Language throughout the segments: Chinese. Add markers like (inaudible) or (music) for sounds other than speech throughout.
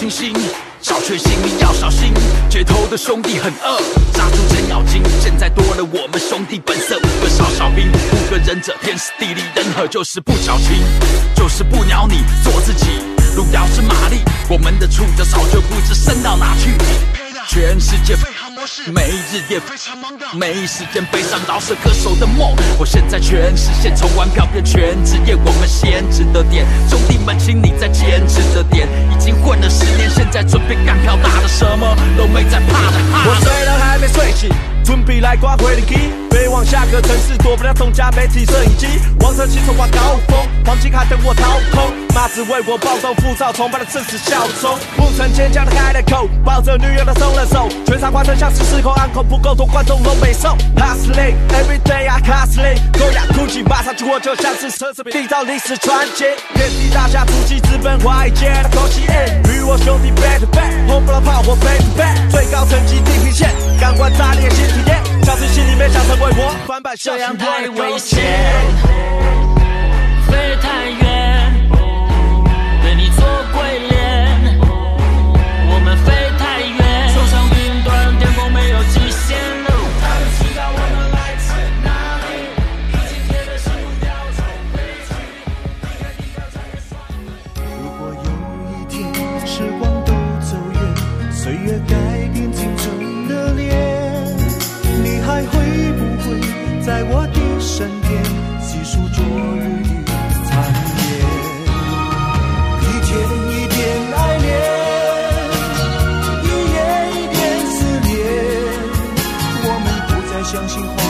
星星，小确幸你要小心。街头的兄弟很饿，杀出程咬金。现在多了我们兄弟本色，五个少小兵，五个忍者，天时地利人和，就是不矫情，就是不鸟你，做自己。路遥知马力，我们的触角早就不知伸到哪去。全世界没日夜非常忙的，没时间悲伤饶舌歌手的梦。我现在全实现，从玩票变全职业，我们先值得点。兄弟们，请你再坚持着点。已经混了十年，现在准备干票大的，什么都没在怕的。我虽然还没睡醒，准备来刮回灵机。飞往下个城市，躲不了众家媒体摄影机。王者骑手挂高峰，黄金卡等我掏空。妈只为我暴动，浮躁崇拜的正是效忠。不曾坚强的开了口，抱着女友的松了手。全场观众像是失控，安口不够多，观众都没送。Hustling every day I hustling，高雅酷气马上出货，就像是奢侈品，缔造历史传奇。遍地大侠，出击资本华尔街的口气。与我兄弟 back to back，轰不了炮火 back to back，最高层级地平线，感官炸裂新体验。小子心里面想成为我，翻版这样太危险，飞太远，相信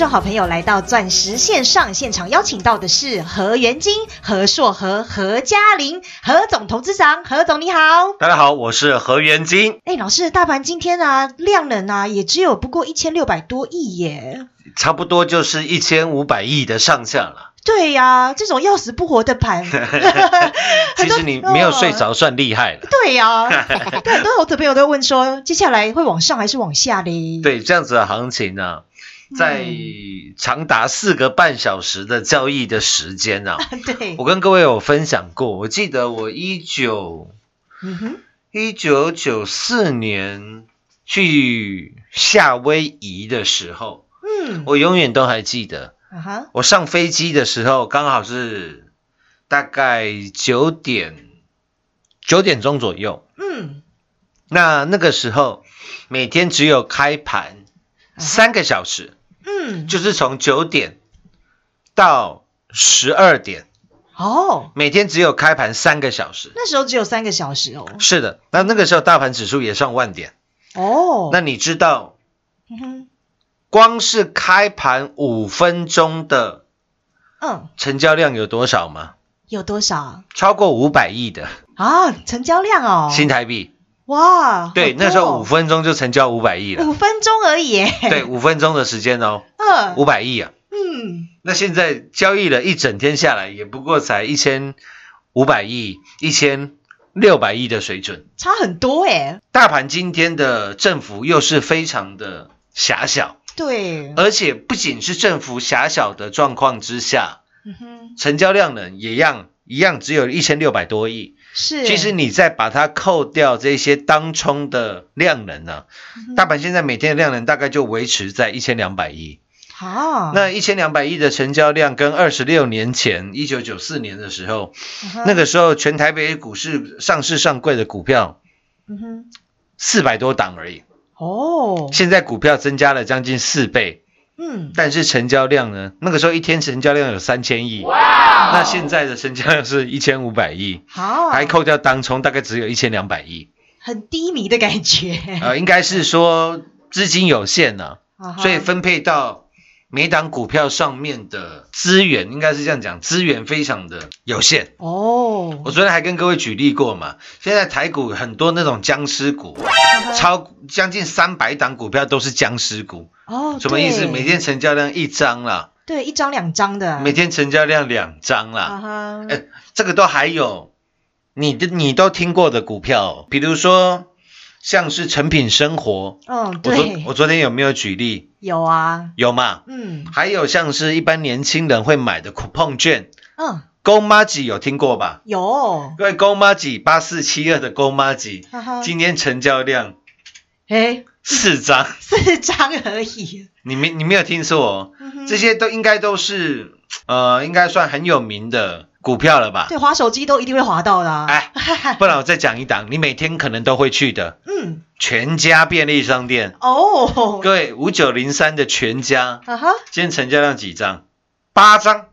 众好朋友来到钻石线上现场，邀请到的是何元金、何硕和何嘉玲，何总投资长，何总你好。大家好，我是何元金，哎，老师，大盘今天啊量能啊也只有不过一千六百多亿耶。差不多就是一千五百亿的上下了。对呀、这种要死不活的盘，(laughs) 其实你没有睡着算厉害了。对呀、对，很多投资朋友都问说，接下来会往上还是往下嘞？对，这样子的行情呢、在长达四个半小时的交易的时间啊。(laughs) 对，我跟各位有分享过，我记得我一九嗯哼，一九九四年去夏威夷的时候，嗯，我永远都还记得。啊哈，我上飞机的时候刚好是大概九点九点钟左右，嗯，那那个时候每天只有开盘三个小时，嗯，就是从九点到十二点，哦，每天只有开盘三个小时。那时候只有三个小时哦，是的，那那个时候大盘指数也上万点。哦，那你知道光是开盘五分钟的嗯，成交量有多少吗？有多少啊？超过五百亿的啊，成交量哦，新台币。哇，对，那时候哦五分钟就成交五百亿了。五分钟而已耶，对，五分钟的时间哦，(laughs) 嗯，五百亿啊。嗯，那现在交易了一整天下来，也不过才一千五百亿、一千六百亿的水准。差很多哎，大盘今天的振幅又是非常的狭小，对，而且不仅是振幅狭小的状况之下，嗯哼，成交量呢也一样一样，只有一千六百多亿。是，其实你再把它扣掉这些当冲的量能呢、嗯大盘现在每天的量能大概就维持在一千两百亿。好，那一千两百亿的成交量，跟二十六年前一九九四年的时候，嗯那个时候全台北股市上市上柜的股票嗯哼，四百多档而已，哦，现在股票增加了将近四倍，嗯，但是成交量呢？那个时候一天成交量有三千亿，那现在的成交量是一千五百亿，好，还扣掉当冲，大概只有一千两百亿，很低迷的感觉，呃，应该是说资金有限呢、啊所以分配到每档股票上面的资源，应该是这样讲，资源非常的有限。哦，我昨天还跟各位举例过嘛，现在台股很多那种僵尸股，啊超将近三百档股票都是僵尸股，哦，什么意思？每天成交量一张啦，对一张两张的，每天成交量两张啦，啊哈，哎这个都还有你的你都听过的股票，比如说像是成品生活，嗯，我昨对，我昨天有没有举例？有啊，有嘛？嗯。还有像是一般年轻人会买的 coupon 券，嗯，勾妈吉有听过吧？有，各位勾妈吉八四七二的勾妈吉，哈哈，今天成交量哎，四张，(laughs) 四张而已，你没你没有听错哦，嗯这些都应该都是呃，应该算很有名的股票了吧？对，滑手机都一定会滑到的啊，哎，(laughs) 不然我再讲一档，你每天可能都会去的嗯，全家便利商店。哦，各位五九零三的全家，啊哈，今天成交量几张？八张，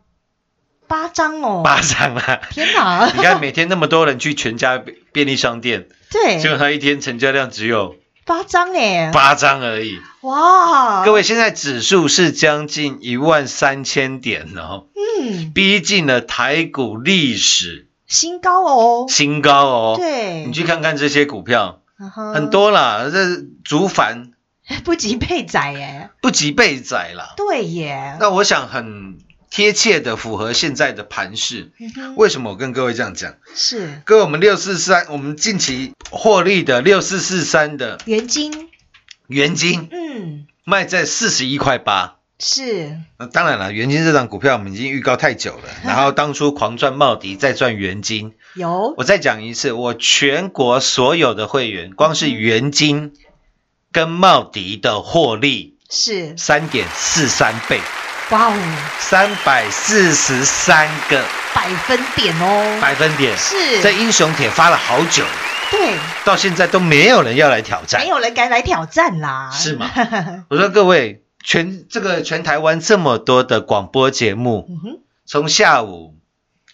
八张哦，八张啊！天哪，(laughs) 你看每天那么多人去全家便便利商店，对，结果他一天成交量只有八张哎，八张而已。哇，各位，现在指数是将近一万三千点哦，嗯，逼近了台股历史。新高哦，新高哦。对，你去看看这些股票，很多啦，这竹凡 (laughs) 不及被宰耶，不及被宰啦。对耶，那我想很贴切的符合现在的盘势。嗯为什么我跟各位这样讲？是。各位，我们六四三，我们近期获利的六四四三的原金，原金嗯，卖在四十一块八。是。那当然了，元金这档股票我们已经预告太久了，(laughs) 然后当初狂赚茂迪，再赚元金。有。我再讲一次，我全国所有的会员，光是元金跟茂迪的获利是，三点四三倍，哇哦，三百四十三个。百分点哦，百分点。是。在英雄帖发了好久了，对，到现在都没有人要来挑战。没，有人敢来挑战啦，是吗？(laughs) 我说各位，全这个全台湾这么多的广播节目，嗯，从下午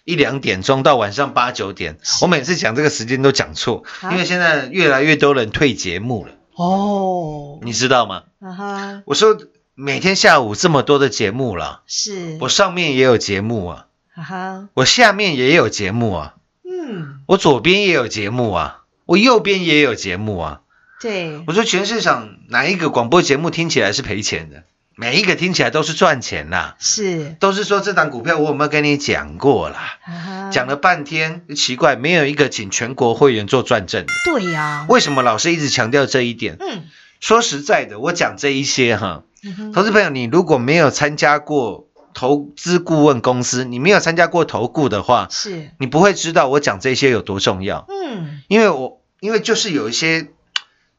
一两点钟到晚上八九点，我每次讲这个时间都讲错，啊？因为现在越来越多人退节目了，哦，你知道吗？啊哈，我说每天下午这么多的节目了，是，我上面也有节目啊，哈哈，我下面也有节目啊，嗯，我左边也有节目啊，我右边也有节目啊。对，我说全市场哪一个广播节目听起来是赔钱的？每一个听起来都是赚钱啦，是，都是说这档股票我有没有跟你讲过啦？啊，讲了半天，奇怪，没有一个请全国会员做转正的。对呀，为什么老师一直强调这一点？嗯，说实在的，我讲这一些哈，嗯投资朋友，你如果没有参加过投资顾问公司，你没有参加过投顾的话，是，你不会知道我讲这些有多重要。嗯，因为我因为就是有一些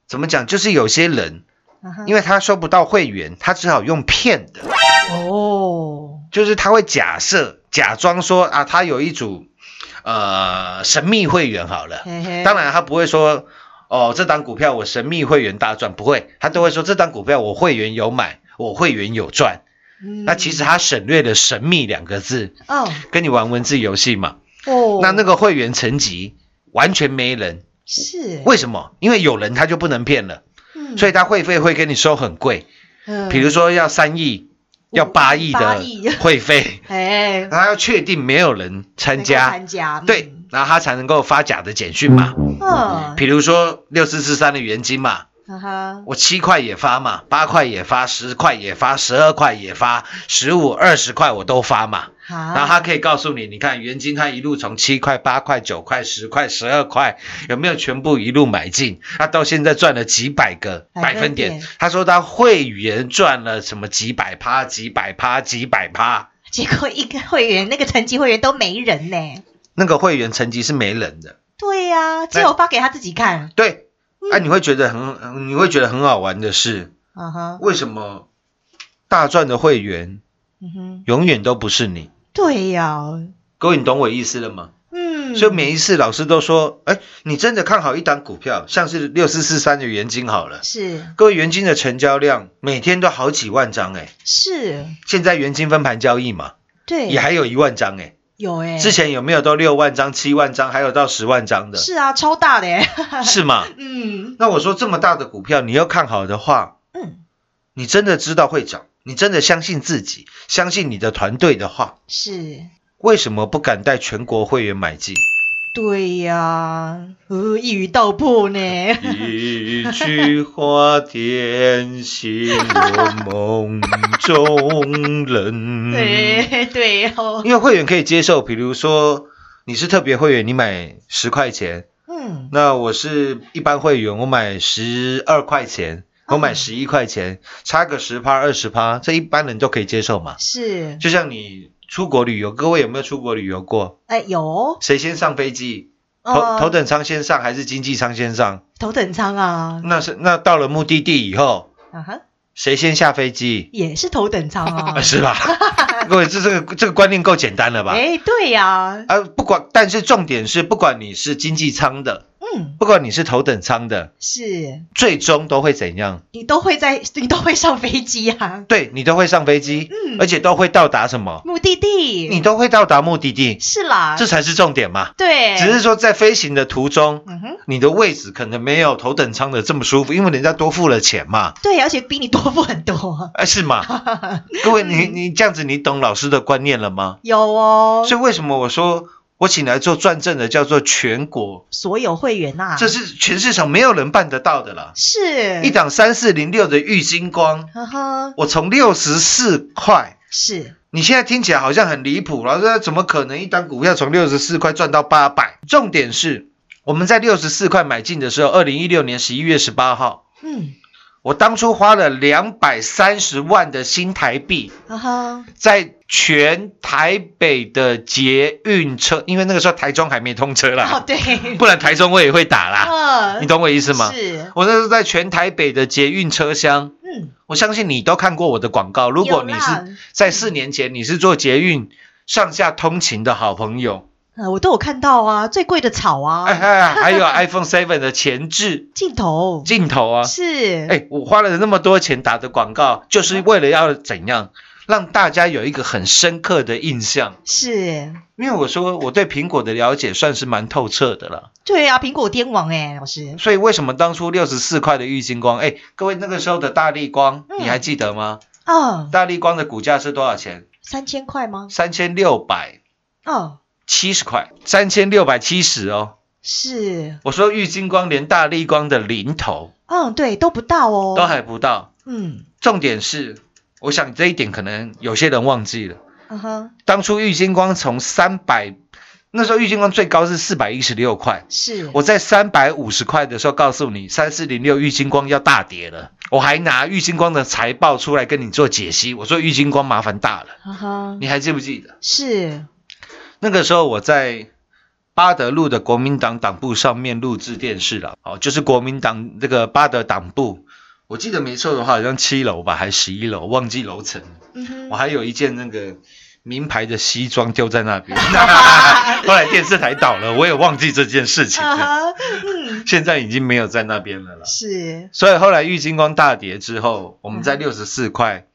怎么讲，就是有些人，因为为他收不到会员，他只好用骗的，哦，就是他会假设假装说啊，他有一组呃神秘会员好了，嘿嘿。当然他不会说哦这档股票我神秘会员大赚，不会，他都会说这档股票我会员有买，我会员有赚。嗯。那其实他省略了“神秘”两个字，哦。跟你玩文字游戏嘛。哦，那那个会员层级完全没人，是。为什么？因为有人他就不能骗了，嗯。所以他会费会跟你收很贵，嗯。比如说要三亿、要八亿的会费，(laughs) 哎。他要确定没有人参加，参加对，然后他才能够发假的简讯嘛。嗯比如说六四四三的元金嘛，哈哈我七块也发嘛，八块也发，十块也发，十二块也发，十五、二十块我都发嘛。好，然后他可以告诉你，你看元金它一路从七块、八块、九块、十块、十二块，有没有全部一路买进？他到现在赚了几百个百分点点。他说他会员赚了什么几百趴、几百趴、几百趴，结果一个会员那个层级会员都没人呢。那个会员层级是没人的。对呀、只有发给他自己看。对，啊，你会觉得很，你会觉得很好玩的是，嗯哼，为什么大赚的会员嗯哼，永远都不是你？对呀、各位，你懂我意思了吗？嗯，所以每一次老师都说，哎，你真的看好一档股票，像是六四四三的元金好了，是。各位元金的成交量每天都好几万张，哎，是，现在元金分盘交易嘛，对，也还有一万张，哎，有哎、之前有没有都六万张、七万张，还有到十万张的？是啊，超大的哎，(laughs) 是吗？嗯那我说这么大的股票，你要看好的话，嗯，你真的知道会涨，你真的相信自己，相信你的团队的话，是。为什么不敢带全国会员买进？对呀、呃，一语道破呢。一句话点醒我梦中人。(laughs) 对对哦，因为会员可以接受，比如说你是特别会员，你买十块钱，嗯，那我是一般会员，我买十二块钱，我买嗯十一块钱，差个十趴二十趴，这一般人都可以接受嘛。是，就像你出国旅游，各位有没有出国旅游过？哎，有谁先上飞机？头呃头等舱先上还是经济舱先上？头等舱啊，那是那到了目的地以后，啊哈，谁先下飞机？也是头等舱啊，(laughs) 是吧？(laughs) 各位，这这个这个观念够简单了吧？哎，对呀、啊，不管，但是重点是，不管你是经济舱的，嗯，不管你是头等舱的，是最终都会怎样？你都会在，你都会上飞机啊，对你都会上飞机，嗯而且都会到达什么？目的地，你都会到达目的地，是啦，这才是重点嘛。对，只是说在飞行的途中，嗯哼，你的位置可能没有头等舱的这么舒服，因为人家多付了钱嘛。对，而且比你多付很多，哎，是吗？(laughs) 各位，你你这样子，你懂老师的观念了吗？有哦，所以为什么我说我请来做转正的叫做全国？所有会员呐、这是全市场没有人办得到的啦。是。一档三四零六的玉金光，呵呵，我从六十四块，是。你现在听起来好像很离谱，老师怎么可能一档股票从六十四块赚到八百？重点是我们在六十四块买进的时候，二零一六年十一月十八号，嗯，我当初花了两百三十万的新台币，在全台北的捷运车，因为那个时候台中还没通车哦啦，对，不然台中我也会打啦，呃你懂我意思吗？是，我那时候在全台北的捷运车厢，嗯，我相信你都看过我的广告。如果你是在四年前你是做捷运上下通勤的好朋友，呃，我都有看到啊，最贵的草啊，哎哎，还有 iPhone Seven 的前置 (laughs) 镜头镜头啊，是，哎，我花了那么多钱打的广告，就是为了要怎样让大家有一个很深刻的印象。是，因为我说我对苹果的了解算是蛮透彻的了，对啊，苹果天王哎，老师，所以为什么当初六十四块的玉金光，哎，各位那个时候的大力光，嗯你还记得吗？哦，大力光的股价是多少钱？三千块吗？三千六百哦，七十块，三千六百七十哦。是，我说玉金光连大力光的零头嗯，对，都不到哦，都还不到，嗯，重点是，我想这一点可能有些人忘记了。嗯哼，当初玉金光从三百，那时候玉金光最高是四百一十六块，是，我在三百五十块的时候告诉你，三四零六玉金光要大跌了，我还拿玉金光的财报出来跟你做解析。我说玉金光麻烦大了，哈哈，你还记不记得？是，那个时候我在巴德路的国民党党部上面录制电视了，哦，就是国民党这个巴德党部，我记得没错的话，好像七楼吧，还十一楼，忘记楼层。嗯，我还有一件那个名牌的西装丢在那边，(laughs) 后来电视台倒了，我也忘记这件事情了，(laughs) 现在已经没有在那边了啦。是，所以后来玉金光大跌之后，我们在六十四块，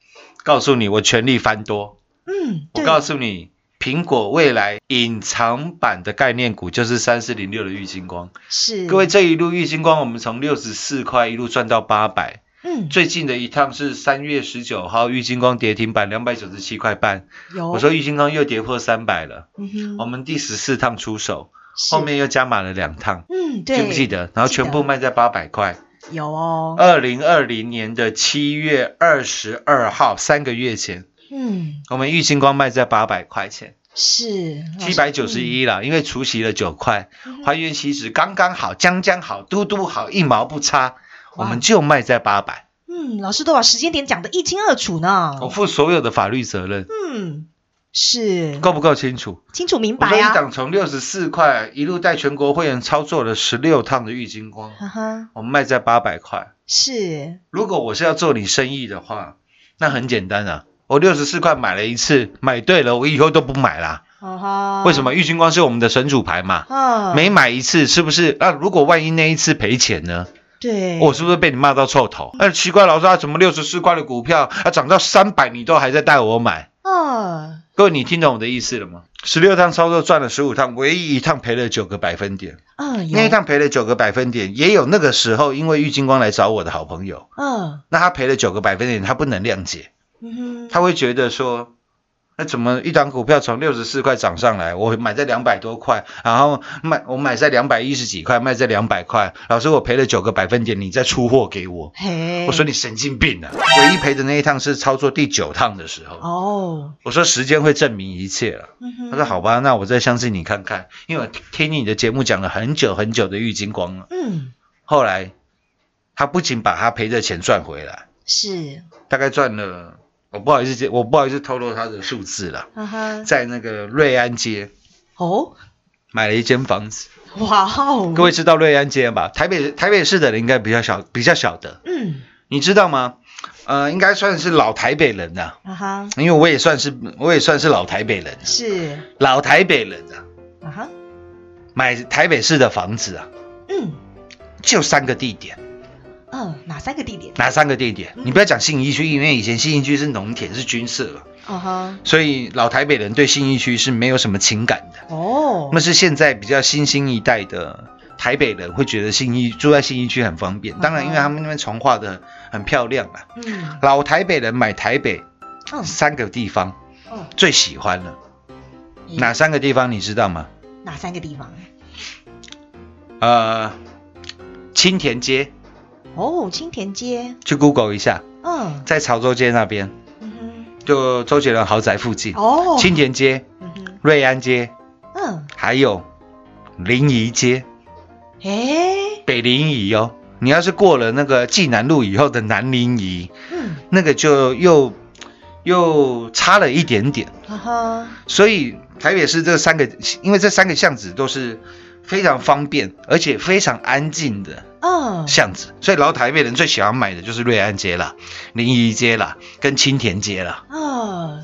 告诉你我全力翻多。嗯，我告诉你，苹果未来隐藏版的概念股就是三四零六的玉金光。是，各位，这一路玉金光，我们从六十四块一路赚到八百。嗯，最近的一趟是三月十九号，玉金光跌停板两百九十七块半。有，我说玉金光又跌破三百了，嗯哼，我们第十四趟出手，是后面又加码了两趟，嗯，对，记不记得？然后全部卖在八百块。有哦，二零二零年的七月二十二号，三个月前，嗯，我们玉金光卖在八百块钱。是七百九十，一啦，因为除息了九块，嗯还原期值刚刚好，将将好，嘟嘟好，一毛不差，我哇们就卖在八百，嗯，老师都把时间点讲得一清二楚呢，我负所有的法律责任，嗯，是。够不够清楚？清楚明我说一白啊，档从六十四块一路带全国会员操作了十六趟的玉金光，哈哈，我们卖在八百块。是，如果我是要做你生意的话，那很简单啊，我六十四块买了一次，买对了，我以后都不买啦。哈哈，为什么？玉金光是我们的神主牌嘛，啊，每买一次是不是？啊，如果万一那一次赔钱呢？对，我是不是被你骂到臭头？那，奇怪，老师啊，怎么六十四块的股票啊涨到三百，你都还在带我买？哦，各位，你听懂我的意思了吗？十六趟操作赚了十五趟，唯一一趟赔了九个百分点。嗯，有那一，趟赔了九个百分点，也有那个时候因为玉金光来找我的好朋友，嗯那他赔了九个百分点，他不能谅解，他会觉得说，那怎么一档股票从六十四块涨上来，我买在两百多块，然后卖我买在两百一十几块，卖在两百块，老师我赔了九个百分点，你再出货给我，嘿，我说你神经病啊！唯一赔的那一趟是操作第九趟的时候，哦，我说时间会证明一切了。他说好吧，那我再相信你看看，因为我听你的节目讲了很久很久的郁金光了。嗯，后来他不仅把他赔的钱赚回来，是，大概赚了，我不好意思，我不好意思透露他的数字了，在那个瑞安街哦，买了一间房子。哇哦，各位，知道瑞安街吧？台北台北市的人应该比较小比较晓得，嗯，你知道吗？呃，应该算是老台北人呐、啊哈，因为我也算是我也算是老台北人，是，老台北人啊，啊哈，买台北市的房子啊，嗯就三个地点，嗯，哪三个地点？哪三个地点？你不要讲信义区，因为以前信义区是农田是军舍了，啊哈，所以老台北人对信义区是没有什么情感的。哦那，是现在比较新兴一代的台北人会觉得信义住在信义区很方便，当然因为他们那边重化的很漂亮啊。嗯老台北人买台北嗯三个地方嗯，最喜欢了，哪三个地方你知道吗？哪三个地方？呃，青田街，哦，青田街，去 Google 一下，嗯。在潮州街那边，嗯就周杰伦豪宅附近，，哦，青田街、嗯哼，瑞安街，嗯，还有临沂街，诶，北临沂哦。你要是过了那个济南路以后的南临沂，嗯，那个就又又差了一点点。哈哈，所以台北市这三个，因为这三个巷子都是非常方便而且非常安静的哦，巷子，所以老台北人最喜欢买的就是瑞安街啦、临沂街啦、跟青田街啦。哦，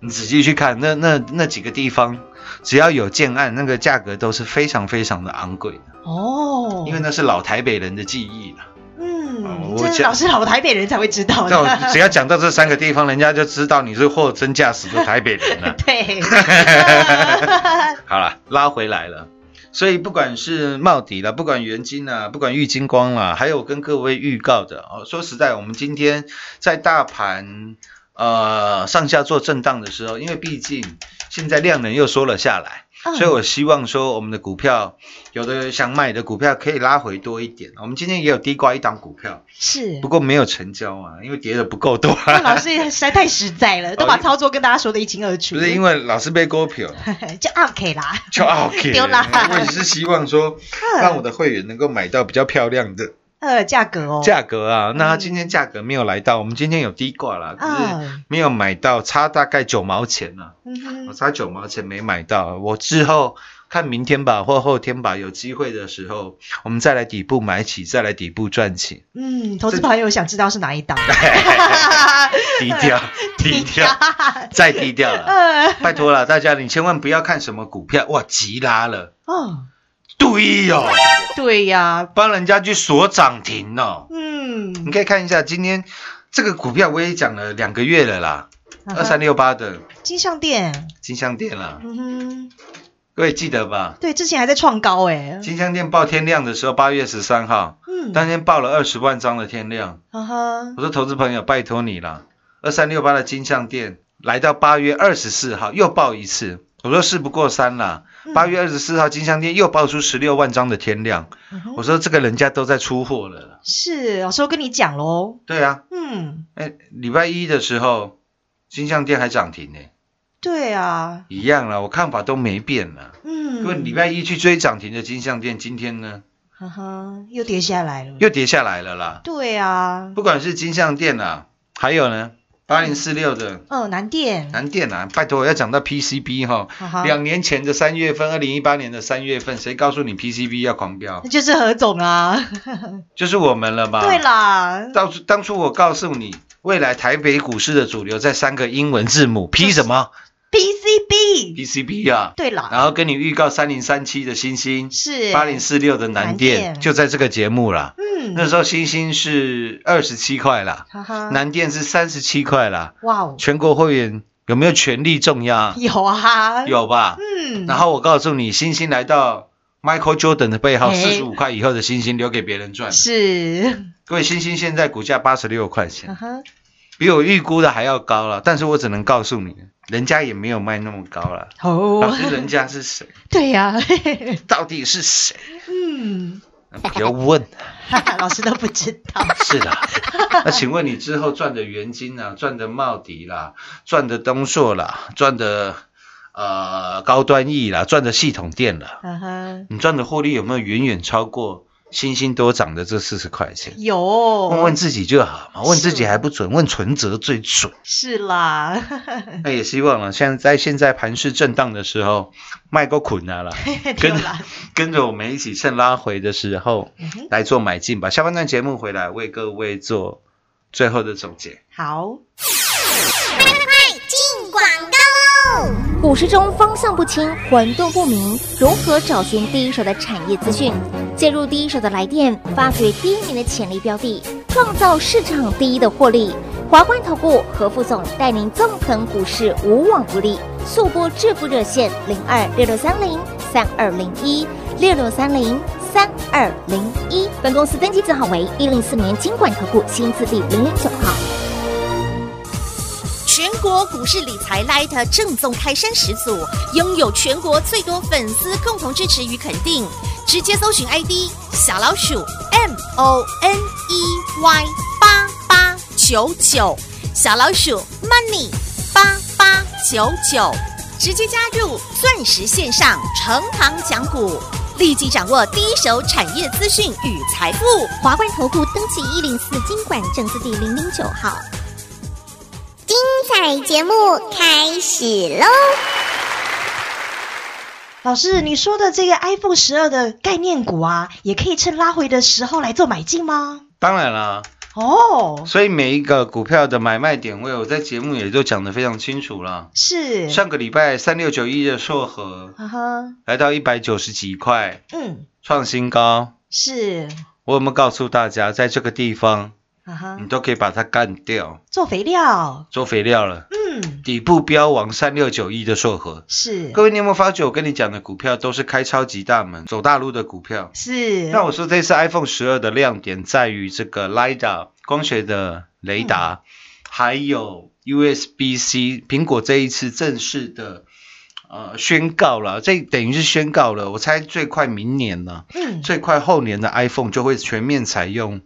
你仔细去看，那那那几个地方，只要有建案，那个价格都是非常非常的昂贵的，哦，因为那是老台北人的记忆了。嗯，我讲这是老师老台北人才会知道的，。只要讲到这三个地方，人家就知道你是货真价实的台北人了 (laughs) 对，(laughs) 好了，拉回来了。所以不管是茂迪啦，不管元金啊，不管玉金光啦，还有跟各位预告的哦，说实在，我们今天在大盘呃上下做震荡的时候，因为毕竟现在量能又缩了下来，嗯所以我希望说我们的股票有的想买的股票可以拉回多一点。我们今天也有低挂一档股票，是不。过没有成交啊，因为跌的不够多。(laughs) 那老师实在太实在了，(laughs) 都把操作跟大家说的一清二楚。不是因为老师被割票。(laughs) 就 OK 啦，就 OK，丢啦我也是希望说，让我的会员能够买到比较漂亮的呃，价格哦，价格啊，那它今天价格没有来到，我们今天有低挂啦，可是嗯没有买到，差大概九毛钱呢、嗯我差九毛钱没买到，我之后看明天吧或后天吧，有机会的时候，我们再来底部买起，再来底部赚起，嗯，投资朋友想知道是哪一档？(laughs) 低调 (laughs) 低调，再低调 (laughs) 拜托了大家，你千万不要看什么股票哇急拉了，哦，对呀、对呀，帮人家去锁涨停哦。嗯。你嗯，可以看一下今天这个股票，我也讲了两个月了啦，嗯二三六八的。金项店，金相店啦，嗯哼，各位记得吧？对，之前还在创高哎，金相店报天量的时候，八月十三号，嗯，当天报了二十万张的天量。哈哈，我说投资朋友，拜托你了，二三六八的金项店来到八月二十四号又报一次，我说事不过三啦。八月二十四号金项店又爆出十六万张的天量，嗯我说这个人家都在出货了啦。是老师我跟你讲喽，对啊，嗯，哎，礼拜一的时候金项店还涨停呢，对啊，一样啦，我看法都没变啦。嗯，因为礼拜一去追涨停的金项店，今天呢？哈哈，又跌下来了，又跌下来了啦。对啊，不管是金项店啦，还有呢八零四六的。哦，南电，南电啊，拜托要讲到 PCB 哈、两年前的三月份，二零一八年的三月份，谁告诉你 PCB 要狂飙？那？就是何总啊，(laughs) 就是我们了吧？对。啦，当初当初我告诉你，未来台北股市的主流在三个英文字母 P 什么？PCB，PCB 啊，对啦，然后跟你预告三零三七的星星，是。八零四六的南南电，电。就在这个节目啦。嗯，那时候星星是二十七块啦，哈哈，南电是三十七块啦。哇哦，全国会员有没有全力重压？有啊，，有吧？嗯，然后我告诉你，星星来到 Michael Jordan 的背号，哎四十五块以后的星星留给别人赚。是，各位，星星现在股价八十六块哈钱，哈，比我预估的还要高了。但是我只能告诉你，人家也没有卖那么高了。老哦，师，人家是谁？对呀，嘿嘿嘿到底是谁？嗯，不要问。哈哈，老师都不知道，是的，那请问你之后赚的元金啊，赚的茂迪啦，赚的东硕啦，赚的呃高端 E 啦，赚的系统店啦，你赚的获利有没有远远超过星星多涨的这四十块钱？有，问问自己就好嘛，问自己还不准，问存折最准。是啦，(laughs) 那也希望了，现在在现在盘势震荡的时候，卖个捆啊啦，(laughs) 跟啦，(laughs) 跟着我们一起趁拉回的时候嗯来做买进吧。下半段节目回来为各位做最后的总结。好，快进广告喽！股市中方向不清、混沌不明，如何找寻第一手的产业资讯？介入第一手的来电，发掘第一名的潜力标的，创造市场第一的获利。华冠投顾何副总带领纵横股市，无往不利。速播致富热线零二六六三零三二零一六六三零三二零一。本公司登记字号为一零四年经管投顾新字第零零九号。全国股市理财 Light 正宗开山始祖，拥有全国最多粉丝共同支持与肯定。直接搜寻 ID 小老鼠 M O N E Y 八八九九，小老鼠 Money 八八九九，直接加入钻石线上成行讲股，立即掌握第一手产业资讯与财富。华冠投顾登记一零四经管证字第零零九号。精彩节目开始喽！老师，你说的这个 iPhone 十二的概念股啊，也可以趁拉回的时候来做买进吗？当然啦，哦，所以每一个股票的买卖点位，我在节目也都讲得非常清楚了。是，上个礼拜三六九一的硕和哈哈，来到一百九十几块，嗯，创新高。是，我有没有告诉大家，在这个地方你，都可以把它干掉，做肥料，做肥料了？嗯，底部标王三六九一的硕和，是，各位，你有没有发觉我跟你讲的股票都是开超级大门、走大路的股票？是，那我说这次 iPhone 十二的亮点在于这个 LiDAR 光学的雷达，还有 USB-C。苹果这一次正式的呃宣告了，这等于是宣告了，我猜最快明年呢，嗯，最快后年的 iPhone 就会全面采用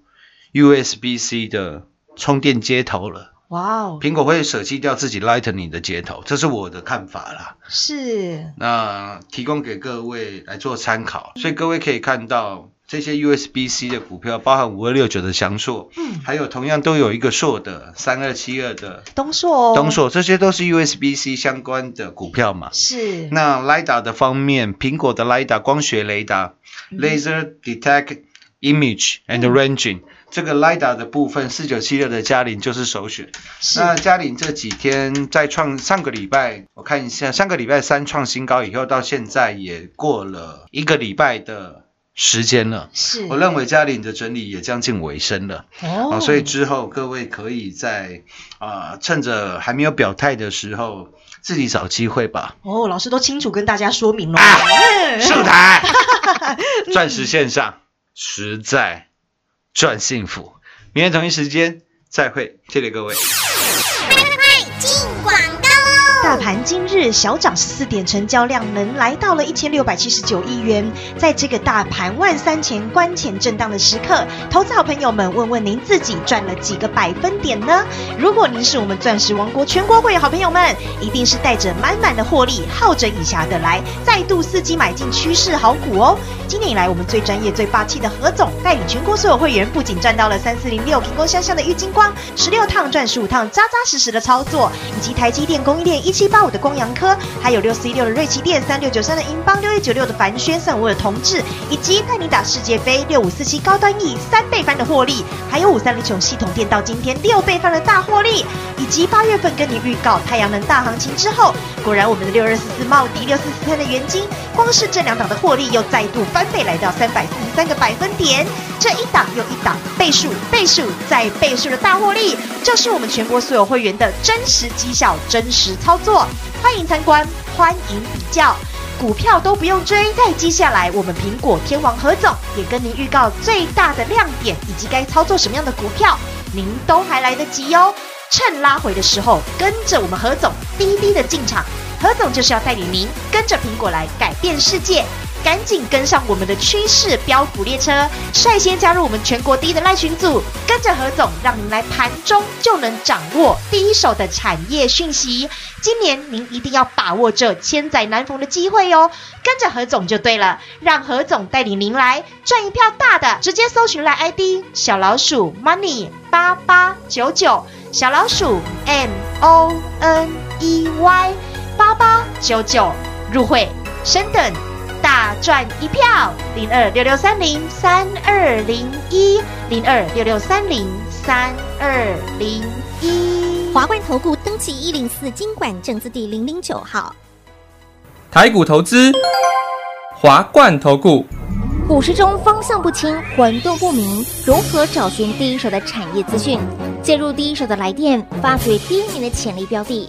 USB-C 的充电接头了。哇哦，苹果会舍弃掉自己 Lightning 的接头，这是我的看法啦。是，那提供给各位来做参考，所以各位可以看到，这些 USB-C 的股票，包含五二六九的翔硕，嗯，还有同样都有一个硕的三二七二的东硕哦，东硕，这些都是 USB-C 相关的股票嘛。是那 LiDAR 的方面，苹果的 LiDAR 光学雷达、Laser Detect Image and Ranging，、这个 LiDAR 的部分，四九七六的嘉玲就是首选。那嘉玲这几天在创上个礼拜，我看一下，上个礼拜三创新高以后，到现在也过了一个礼拜的时间了。是，我认为嘉玲的整理也将近尾声了。哦啊，所以之后各位可以在啊、趁着还没有表态的时候，自己找机会吧。哦，老师都清楚跟大家说明了。啊嗯树台，(laughs) 钻石线上实在赚幸福。明天同一时间再会，谢谢各位。大盘今日小涨十四点，成交量能来到了一千六百七十九亿元。在这个大盘万三前关前震荡的时刻，投资好朋友们，问问您自己赚了几个百分点呢？如果您是我们钻石王国全国会员好朋友们，一定是带着满满的获利，好整以暇的来，再度伺机买进趋势好股哦。今年以来，我们最专业、最霸气的何总带领全国所有会员，不仅赚到了三四零六平光香香的郁金光，十六趟赚十五趟，扎扎实实的操作，以及台积电、供应链一七八五的光阳科，还有六四一六的瑞奇电、三六九三的银邦、六一九六的凡轩、三五的同志，以及带你打世界杯六五四七高端 E 三倍翻的获利，还有五三零九系统电到今天六倍翻的大获利，以及八月份跟你预告太阳能大行情之后，果然我们的六二四四茂迪、六四四三的元金，光是这两档的获利又再度翻倍来到三百四十三个百分点，这一档又一档倍数、倍数再倍数的大获利，就是我们全国所有会员的真实绩效、真实操作。欢迎参观，欢迎比较。股票都不用追，在接下来我们苹果天王何总也跟您预告最大的亮点以及该操作什么样的股票，您都还来得及哦。趁拉回的时候，跟着我们何总滴滴的进场，何总就是要带领您跟着苹果来改变世界。赶紧跟上我们的趋势标股列车，率先加入我们全国第一的赖群组，跟着何总，让您来盘中就能掌握第一手的产业讯息。今年您一定要把握这千载难逢的机会哦，跟着何总就对了，让何总带领您来赚一票大的，直接搜寻来 ID 小老鼠 money 八八九九，小老鼠 M O N E Y 八八九九入会升等。大赚一票，零二六六三零三二零一，零二六六三零三二零一。华冠投顾登记一零四经管证字第零零九号。台股投资，华冠投顾。股市中方向不清、混沌不明，如何找寻第一手的产业资讯？介入第一手的来电，发掘第一名的潜力标的，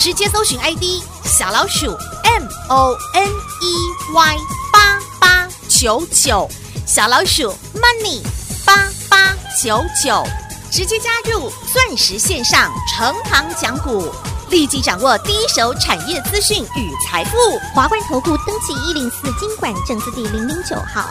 直接搜寻 ID 小老鼠 M O N E Y 八八九九，小老鼠 Money 八八九九，直接加入钻石线上成行讲股，立即掌握第一手产业资讯与财富。华冠投顾登记一零四经管证字第零零九号。